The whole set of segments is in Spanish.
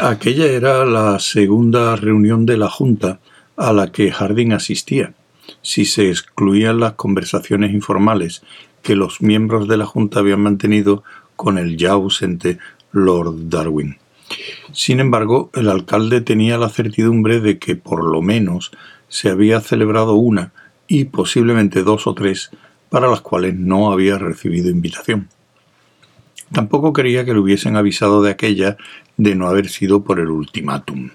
Aquella era la segunda reunión de la Junta a la que Harding asistía, si se excluían las conversaciones informales que los miembros de la Junta habían mantenido con el ya ausente Lord Darwin. Sin embargo, el alcalde tenía la certidumbre de que por lo menos se había celebrado una y posiblemente dos o tres para las cuales no había recibido invitación. Tampoco quería que le hubiesen avisado de aquella de no haber sido por el ultimátum.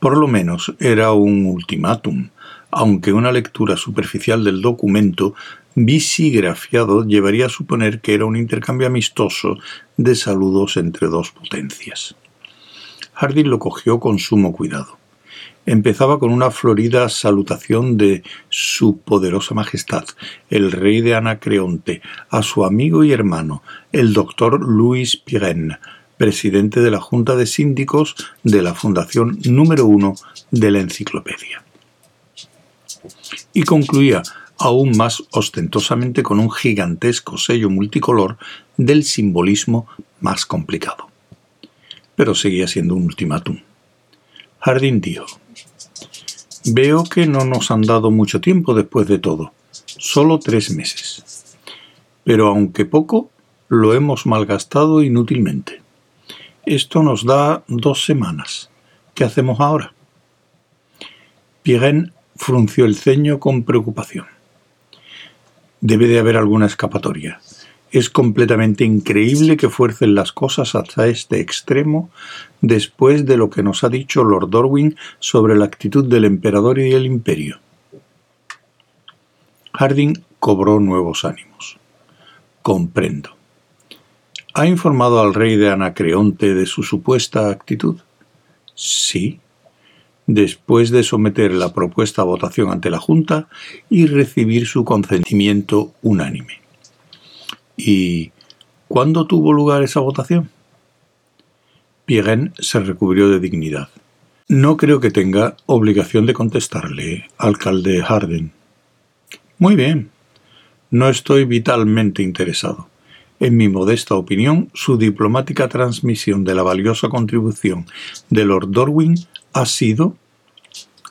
Por lo menos era un ultimátum, aunque una lectura superficial del documento visigrafiado llevaría a suponer que era un intercambio amistoso de saludos entre dos potencias. Harding lo cogió con sumo cuidado. Empezaba con una florida salutación de su poderosa majestad, el rey de Anacreonte, a su amigo y hermano, el doctor Louis Pirenne, presidente de la Junta de Síndicos de la Fundación número uno de la Enciclopedia. Y concluía aún más ostentosamente con un gigantesco sello multicolor del simbolismo más complicado. Pero seguía siendo un ultimátum. Harding dijo, Veo que no nos han dado mucho tiempo después de todo, solo tres meses. Pero aunque poco, lo hemos malgastado inútilmente. Esto nos da dos semanas. ¿Qué hacemos ahora? Pirén frunció el ceño con preocupación. Debe de haber alguna escapatoria. Es completamente increíble que fuercen las cosas hasta este extremo después de lo que nos ha dicho Lord Darwin sobre la actitud del emperador y del imperio. Harding cobró nuevos ánimos. Comprendo. ¿Ha informado al rey de Anacreonte de su supuesta actitud? Sí. Después de someter la propuesta a votación ante la Junta y recibir su consentimiento unánime. ¿Y cuándo tuvo lugar esa votación? Pirén se recubrió de dignidad. No creo que tenga obligación de contestarle, alcalde Harden. Muy bien. No estoy vitalmente interesado. En mi modesta opinión, su diplomática transmisión de la valiosa contribución de Lord Darwin ha sido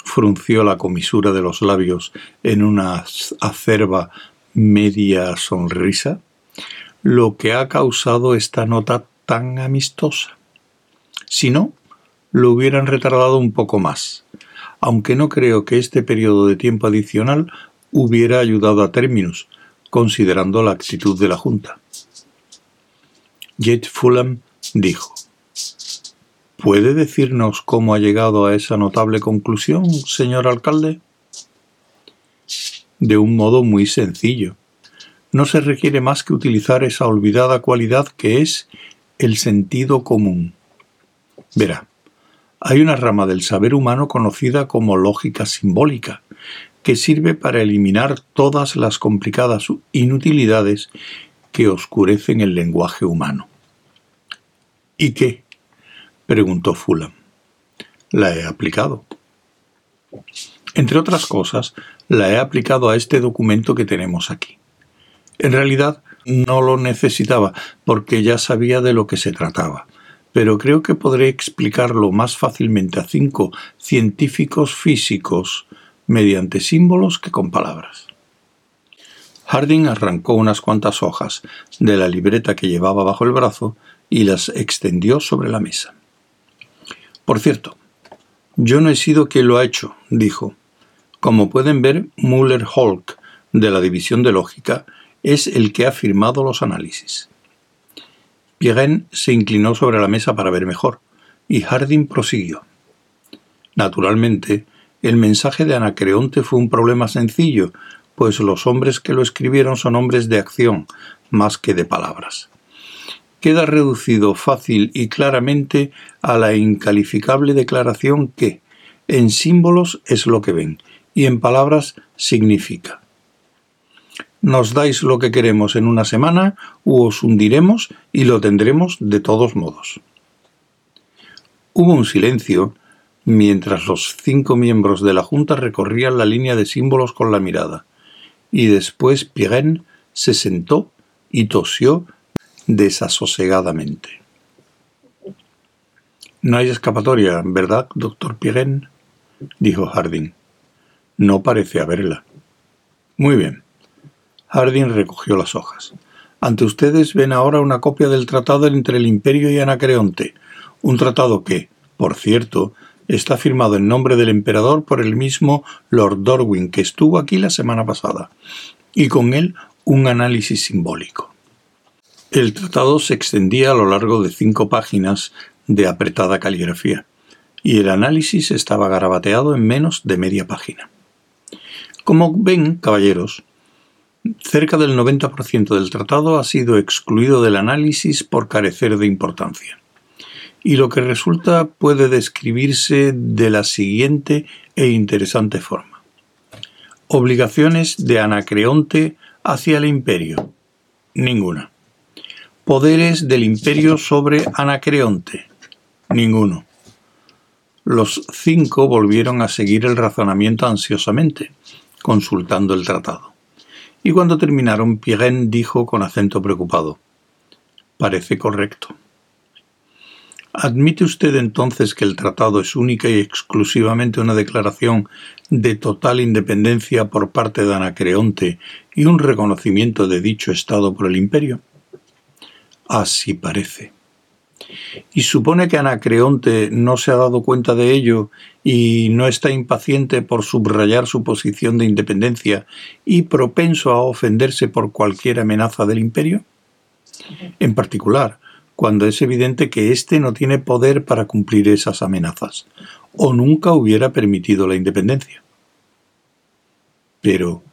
frunció la comisura de los labios en una acerba media sonrisa, lo que ha causado esta nota tan amistosa. Si no, lo hubieran retardado un poco más, aunque no creo que este periodo de tiempo adicional hubiera ayudado a términos, considerando la actitud de la Junta. Jet Fulham dijo, ¿Puede decirnos cómo ha llegado a esa notable conclusión, señor alcalde? De un modo muy sencillo. No se requiere más que utilizar esa olvidada cualidad que es el sentido común. Verá, hay una rama del saber humano conocida como lógica simbólica, que sirve para eliminar todas las complicadas inutilidades que oscurecen el lenguaje humano. ¿Y qué? preguntó Fulham. La he aplicado. Entre otras cosas, la he aplicado a este documento que tenemos aquí. En realidad, no lo necesitaba, porque ya sabía de lo que se trataba, pero creo que podré explicarlo más fácilmente a cinco científicos físicos mediante símbolos que con palabras. Harding arrancó unas cuantas hojas de la libreta que llevaba bajo el brazo y las extendió sobre la mesa. Por cierto, yo no he sido quien lo ha hecho, dijo. Como pueden ver, Muller-Holk, de la División de Lógica, es el que ha firmado los análisis. Pirén se inclinó sobre la mesa para ver mejor, y Harding prosiguió. Naturalmente, el mensaje de Anacreonte fue un problema sencillo, pues los hombres que lo escribieron son hombres de acción, más que de palabras. Queda reducido fácil y claramente a la incalificable declaración que, en símbolos es lo que ven, y en palabras significa. Nos dais lo que queremos en una semana, u os hundiremos y lo tendremos de todos modos. Hubo un silencio mientras los cinco miembros de la Junta recorrían la línea de símbolos con la mirada y después Pirén se sentó y tosió desasosegadamente. No hay escapatoria, ¿verdad, doctor Pirén? dijo Harding. No parece haberla. Muy bien. Harding recogió las hojas. Ante ustedes ven ahora una copia del tratado entre el Imperio y Anacreonte, un tratado que, por cierto, está firmado en nombre del emperador por el mismo Lord Dorwin, que estuvo aquí la semana pasada, y con él un análisis simbólico. El tratado se extendía a lo largo de cinco páginas de apretada caligrafía, y el análisis estaba garabateado en menos de media página. Como ven, caballeros, cerca del 90% del tratado ha sido excluido del análisis por carecer de importancia. Y lo que resulta puede describirse de la siguiente e interesante forma. Obligaciones de Anacreonte hacia el imperio. Ninguna. Poderes del imperio sobre Anacreonte. Ninguno. Los cinco volvieron a seguir el razonamiento ansiosamente, consultando el tratado. Y cuando terminaron, Pirén dijo con acento preocupado, Parece correcto. ¿Admite usted entonces que el tratado es única y exclusivamente una declaración de total independencia por parte de Anacreonte y un reconocimiento de dicho Estado por el imperio? Así parece. ¿Y supone que Anacreonte no se ha dado cuenta de ello y no está impaciente por subrayar su posición de independencia y propenso a ofenderse por cualquier amenaza del imperio? En particular, cuando es evidente que éste no tiene poder para cumplir esas amenazas, o nunca hubiera permitido la independencia. Pero,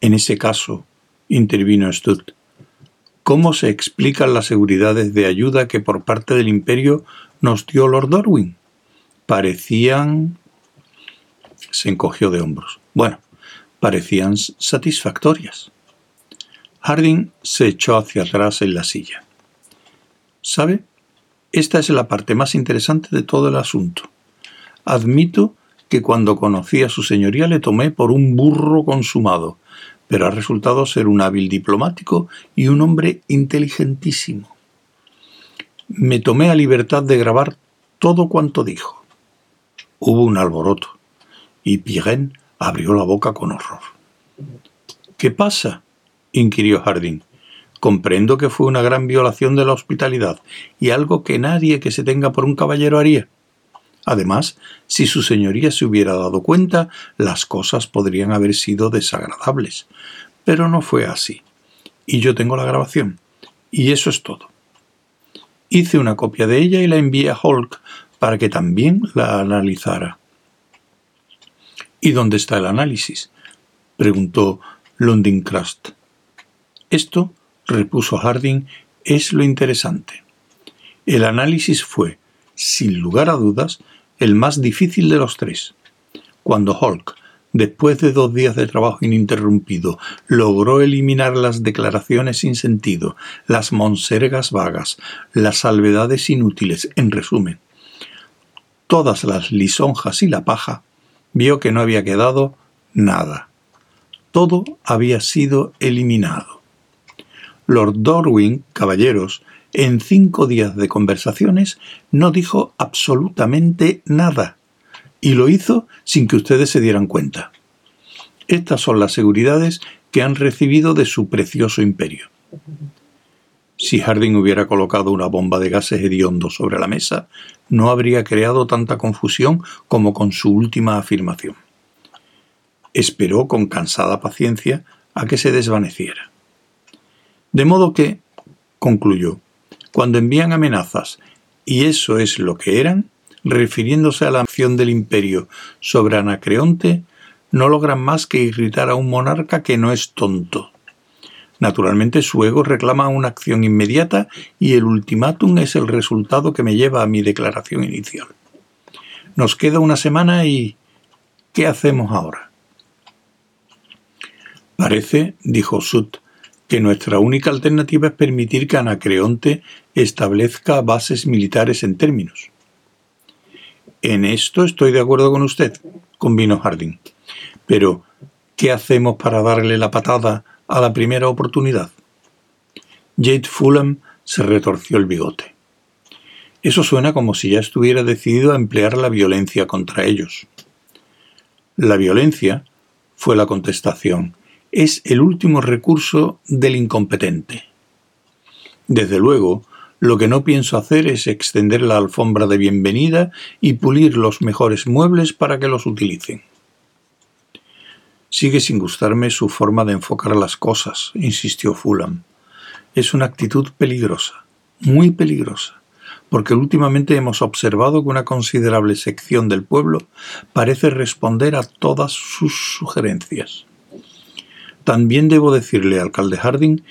en ese caso, intervino Stutt, ¿Cómo se explican las seguridades de ayuda que por parte del imperio nos dio Lord Darwin? Parecían... se encogió de hombros. Bueno, parecían satisfactorias. Harding se echó hacia atrás en la silla. ¿Sabe? Esta es la parte más interesante de todo el asunto. Admito que cuando conocí a su señoría le tomé por un burro consumado, pero ha resultado ser un hábil diplomático y un hombre inteligentísimo. Me tomé a libertad de grabar todo cuanto dijo. Hubo un alboroto, y Pirén abrió la boca con horror. ¿Qué pasa? inquirió Harding. Comprendo que fue una gran violación de la hospitalidad y algo que nadie que se tenga por un caballero haría. Además, si su señoría se hubiera dado cuenta, las cosas podrían haber sido desagradables. Pero no fue así. Y yo tengo la grabación. Y eso es todo. Hice una copia de ella y la envié a Hulk para que también la analizara. ¿Y dónde está el análisis? preguntó Crust. Esto, repuso Harding, es lo interesante. El análisis fue, sin lugar a dudas, el más difícil de los tres. Cuando Hulk, después de dos días de trabajo ininterrumpido, logró eliminar las declaraciones sin sentido, las monsergas vagas, las salvedades inútiles, en resumen, todas las lisonjas y la paja, vio que no había quedado nada. Todo había sido eliminado. Lord Dorwin, caballeros, en cinco días de conversaciones no dijo absolutamente nada y lo hizo sin que ustedes se dieran cuenta. Estas son las seguridades que han recibido de su precioso imperio. Si Harding hubiera colocado una bomba de gases hediondo sobre la mesa, no habría creado tanta confusión como con su última afirmación. Esperó con cansada paciencia a que se desvaneciera. De modo que, concluyó, cuando envían amenazas, y eso es lo que eran, refiriéndose a la acción del imperio sobre Anacreonte, no logran más que irritar a un monarca que no es tonto. Naturalmente su ego reclama una acción inmediata y el ultimátum es el resultado que me lleva a mi declaración inicial. Nos queda una semana y... ¿qué hacemos ahora? Parece, dijo Sut, que nuestra única alternativa es permitir que Anacreonte establezca bases militares en términos. En esto estoy de acuerdo con usted, convino Harding. Pero, ¿qué hacemos para darle la patada a la primera oportunidad? Jade Fulham se retorció el bigote. Eso suena como si ya estuviera decidido a emplear la violencia contra ellos. La violencia, fue la contestación, es el último recurso del incompetente. Desde luego, lo que no pienso hacer es extender la alfombra de bienvenida y pulir los mejores muebles para que los utilicen. Sigue sin gustarme su forma de enfocar las cosas, insistió Fulham. Es una actitud peligrosa, muy peligrosa, porque últimamente hemos observado que una considerable sección del pueblo parece responder a todas sus sugerencias. También debo decirle, alcalde Harding,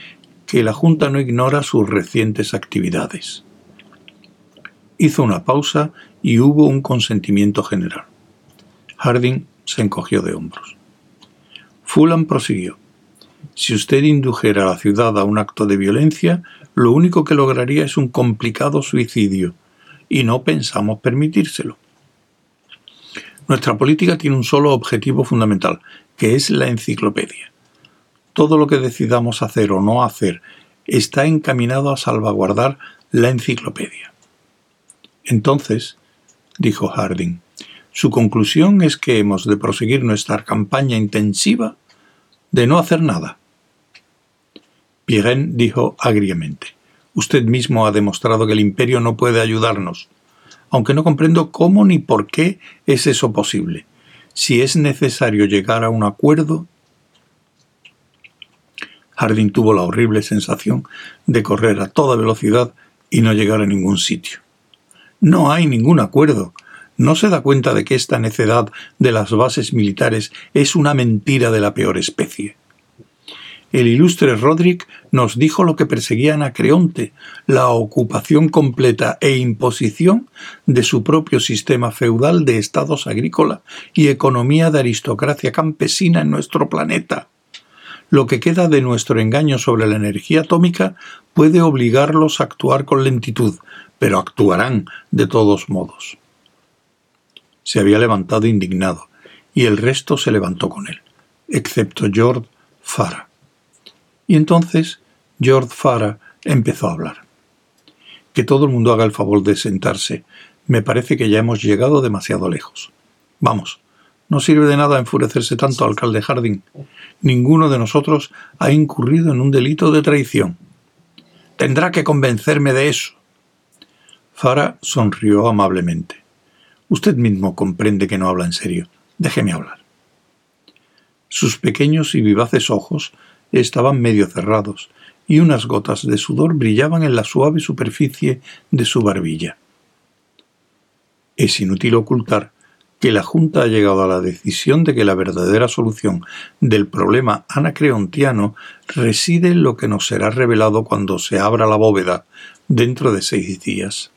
que la Junta no ignora sus recientes actividades. Hizo una pausa y hubo un consentimiento general. Harding se encogió de hombros. Fulham prosiguió. Si usted indujera a la ciudad a un acto de violencia, lo único que lograría es un complicado suicidio, y no pensamos permitírselo. Nuestra política tiene un solo objetivo fundamental, que es la enciclopedia. Todo lo que decidamos hacer o no hacer está encaminado a salvaguardar la enciclopedia. Entonces, dijo Harding, su conclusión es que hemos de proseguir nuestra campaña intensiva de no hacer nada. Pirén dijo agriamente, Usted mismo ha demostrado que el imperio no puede ayudarnos, aunque no comprendo cómo ni por qué es eso posible. Si es necesario llegar a un acuerdo... Harding tuvo la horrible sensación de correr a toda velocidad y no llegar a ningún sitio. No hay ningún acuerdo. ¿No se da cuenta de que esta necedad de las bases militares es una mentira de la peor especie? El ilustre Roderick nos dijo lo que perseguía a Creonte, la ocupación completa e imposición de su propio sistema feudal de estados agrícola y economía de aristocracia campesina en nuestro planeta. Lo que queda de nuestro engaño sobre la energía atómica puede obligarlos a actuar con lentitud, pero actuarán de todos modos se había levantado indignado, y el resto se levantó con él, excepto George Farah. Y entonces George Farah empezó a hablar. Que todo el mundo haga el favor de sentarse. Me parece que ya hemos llegado demasiado lejos. Vamos, no sirve de nada enfurecerse tanto, alcalde Harding. Ninguno de nosotros ha incurrido en un delito de traición. Tendrá que convencerme de eso. Farah sonrió amablemente. Usted mismo comprende que no habla en serio. Déjeme hablar. Sus pequeños y vivaces ojos estaban medio cerrados, y unas gotas de sudor brillaban en la suave superficie de su barbilla. Es inútil ocultar que la Junta ha llegado a la decisión de que la verdadera solución del problema anacreontiano reside en lo que nos será revelado cuando se abra la bóveda dentro de seis días.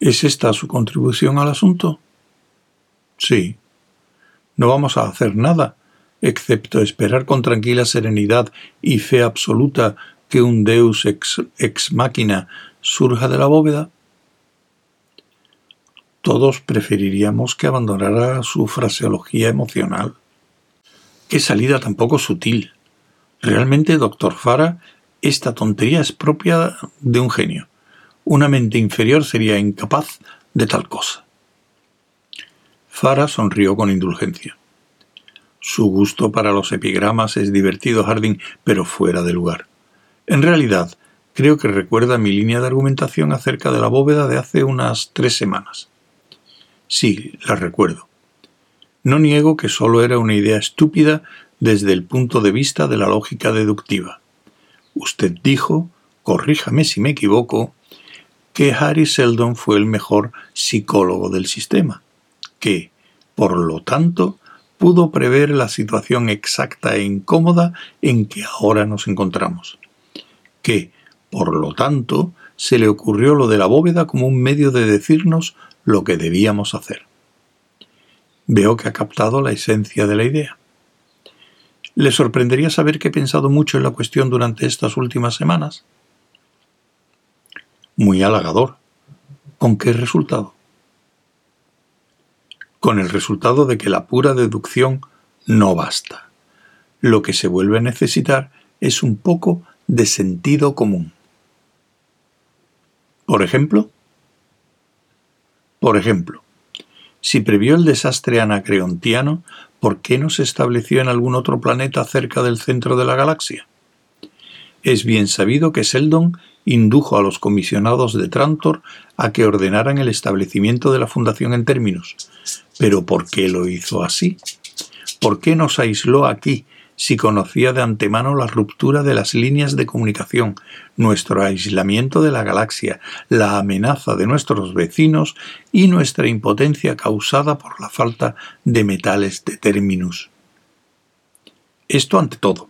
¿Es esta su contribución al asunto? Sí. No vamos a hacer nada, excepto esperar con tranquila serenidad y fe absoluta que un Deus ex, ex máquina surja de la bóveda. Todos preferiríamos que abandonara su fraseología emocional. Qué salida tan poco sutil. Realmente, doctor Fara, esta tontería es propia de un genio. Una mente inferior sería incapaz de tal cosa. Fara sonrió con indulgencia. Su gusto para los epigramas es divertido, Harding, pero fuera de lugar. En realidad, creo que recuerda mi línea de argumentación acerca de la bóveda de hace unas tres semanas. Sí, la recuerdo. No niego que solo era una idea estúpida desde el punto de vista de la lógica deductiva. Usted dijo, corríjame si me equivoco, que Harry Seldon fue el mejor psicólogo del sistema, que, por lo tanto, pudo prever la situación exacta e incómoda en que ahora nos encontramos, que, por lo tanto, se le ocurrió lo de la bóveda como un medio de decirnos lo que debíamos hacer. Veo que ha captado la esencia de la idea. Le sorprendería saber que he pensado mucho en la cuestión durante estas últimas semanas muy halagador. ¿Con qué resultado? Con el resultado de que la pura deducción no basta. Lo que se vuelve a necesitar es un poco de sentido común. Por ejemplo, por ejemplo, si previó el desastre anacreontiano, ¿por qué no se estableció en algún otro planeta cerca del centro de la galaxia? Es bien sabido que Seldon indujo a los comisionados de Trantor a que ordenaran el establecimiento de la fundación en términos. Pero ¿por qué lo hizo así? ¿Por qué nos aisló aquí si conocía de antemano la ruptura de las líneas de comunicación, nuestro aislamiento de la galaxia, la amenaza de nuestros vecinos y nuestra impotencia causada por la falta de metales de terminus? Esto ante todo.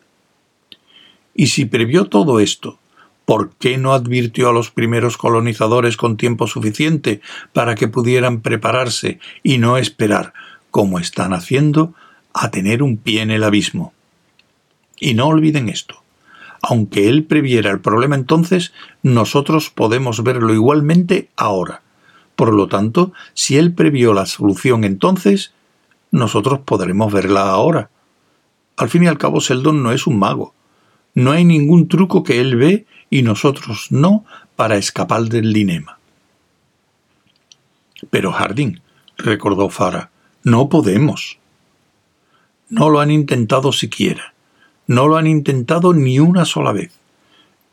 Y si previó todo esto, ¿por qué no advirtió a los primeros colonizadores con tiempo suficiente para que pudieran prepararse y no esperar, como están haciendo, a tener un pie en el abismo? Y no olviden esto. Aunque él previera el problema entonces, nosotros podemos verlo igualmente ahora. Por lo tanto, si él previó la solución entonces, nosotros podremos verla ahora. Al fin y al cabo, Seldon no es un mago. No hay ningún truco que él ve y nosotros no para escapar del dinema. Pero Harding, recordó Farah, no podemos. No lo han intentado siquiera. No lo han intentado ni una sola vez.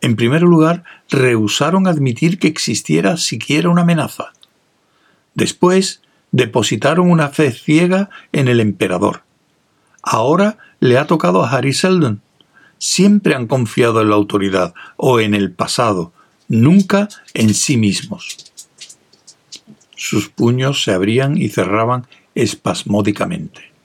En primer lugar, rehusaron admitir que existiera siquiera una amenaza. Después, depositaron una fe ciega en el emperador. Ahora le ha tocado a Harry Seldon. Siempre han confiado en la autoridad o en el pasado, nunca en sí mismos. Sus puños se abrían y cerraban espasmódicamente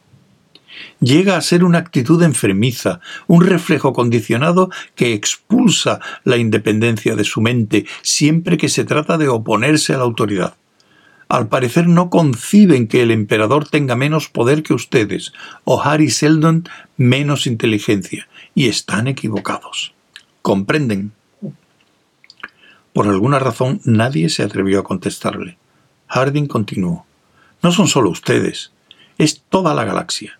llega a ser una actitud enfermiza, un reflejo condicionado que expulsa la independencia de su mente siempre que se trata de oponerse a la autoridad. Al parecer no conciben que el emperador tenga menos poder que ustedes, o Harry Seldon menos inteligencia, y están equivocados. ¿Comprenden? Por alguna razón nadie se atrevió a contestarle. Harding continuó. No son solo ustedes, es toda la galaxia.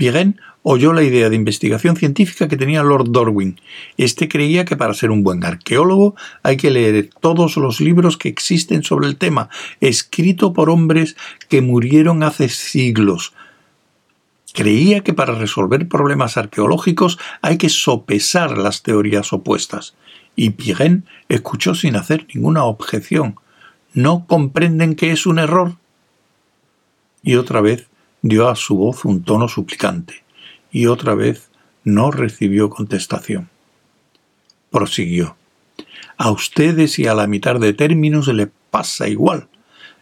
Pirén oyó la idea de investigación científica que tenía Lord Darwin. Este creía que para ser un buen arqueólogo hay que leer todos los libros que existen sobre el tema, escrito por hombres que murieron hace siglos. Creía que para resolver problemas arqueológicos hay que sopesar las teorías opuestas. Y Pirén escuchó sin hacer ninguna objeción. ¿No comprenden que es un error? Y otra vez dio a su voz un tono suplicante, y otra vez no recibió contestación. Prosiguió. A ustedes y a la mitad de términos le pasa igual.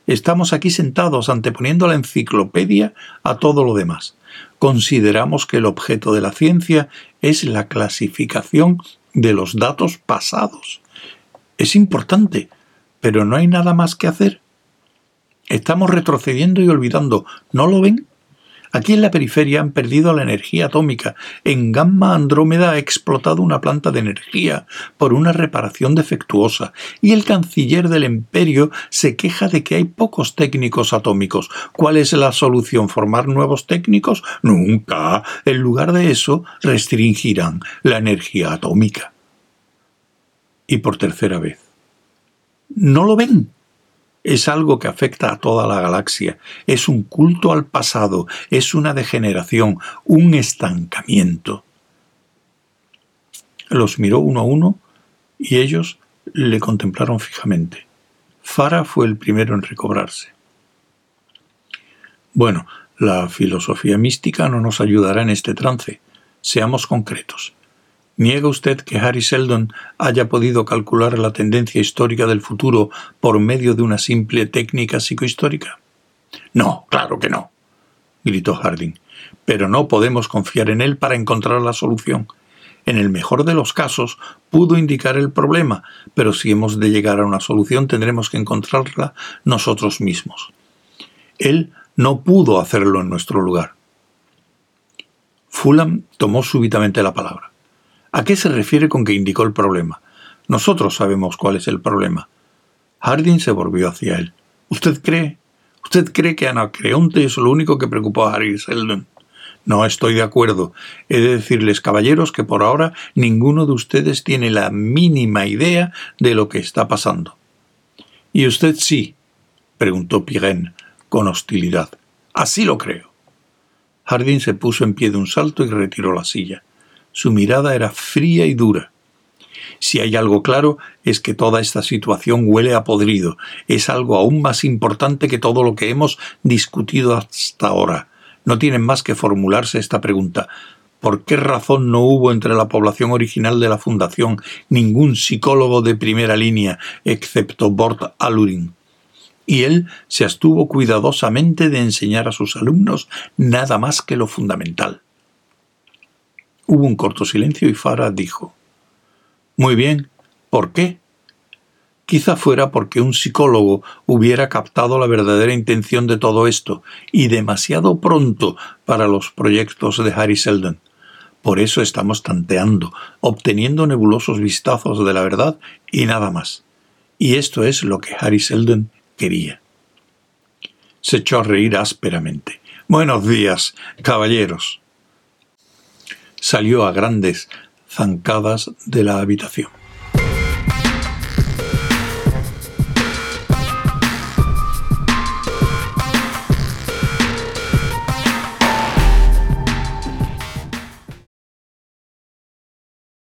Estamos aquí sentados anteponiendo la enciclopedia a todo lo demás. Consideramos que el objeto de la ciencia es la clasificación de los datos pasados. Es importante, pero no hay nada más que hacer. Estamos retrocediendo y olvidando. ¿No lo ven? Aquí en la periferia han perdido la energía atómica. En Gamma Andrómeda ha explotado una planta de energía por una reparación defectuosa. Y el canciller del imperio se queja de que hay pocos técnicos atómicos. ¿Cuál es la solución? ¿Formar nuevos técnicos? Nunca. En lugar de eso, restringirán la energía atómica. Y por tercera vez. ¿No lo ven? Es algo que afecta a toda la galaxia, es un culto al pasado, es una degeneración, un estancamiento. Los miró uno a uno y ellos le contemplaron fijamente. Fara fue el primero en recobrarse. Bueno, la filosofía mística no nos ayudará en este trance. Seamos concretos. ¿Niega usted que Harry Seldon haya podido calcular la tendencia histórica del futuro por medio de una simple técnica psicohistórica? No, claro que no, gritó Harding. Pero no podemos confiar en él para encontrar la solución. En el mejor de los casos pudo indicar el problema, pero si hemos de llegar a una solución tendremos que encontrarla nosotros mismos. Él no pudo hacerlo en nuestro lugar. Fulham tomó súbitamente la palabra. ¿A qué se refiere con que indicó el problema? Nosotros sabemos cuál es el problema. Harding se volvió hacia él. ¿Usted cree? ¿Usted cree que Anacreonte es lo único que preocupó a Harry Seldon? No estoy de acuerdo. He de decirles, caballeros, que por ahora ninguno de ustedes tiene la mínima idea de lo que está pasando. ¿Y usted sí? preguntó Pirén con hostilidad. Así lo creo. Harding se puso en pie de un salto y retiró la silla. Su mirada era fría y dura. Si hay algo claro es que toda esta situación huele a podrido. Es algo aún más importante que todo lo que hemos discutido hasta ahora. No tienen más que formularse esta pregunta. ¿Por qué razón no hubo entre la población original de la Fundación ningún psicólogo de primera línea excepto Bort Alurin? Y él se abstuvo cuidadosamente de enseñar a sus alumnos nada más que lo fundamental. Hubo un corto silencio y Farah dijo muy bien, ¿por qué? Quizá fuera porque un psicólogo hubiera captado la verdadera intención de todo esto, y demasiado pronto para los proyectos de Harry Seldon. Por eso estamos tanteando, obteniendo nebulosos vistazos de la verdad y nada más. Y esto es lo que Harry Seldon quería. Se echó a reír ásperamente. Buenos días, caballeros. Salió a grandes zancadas de la habitación.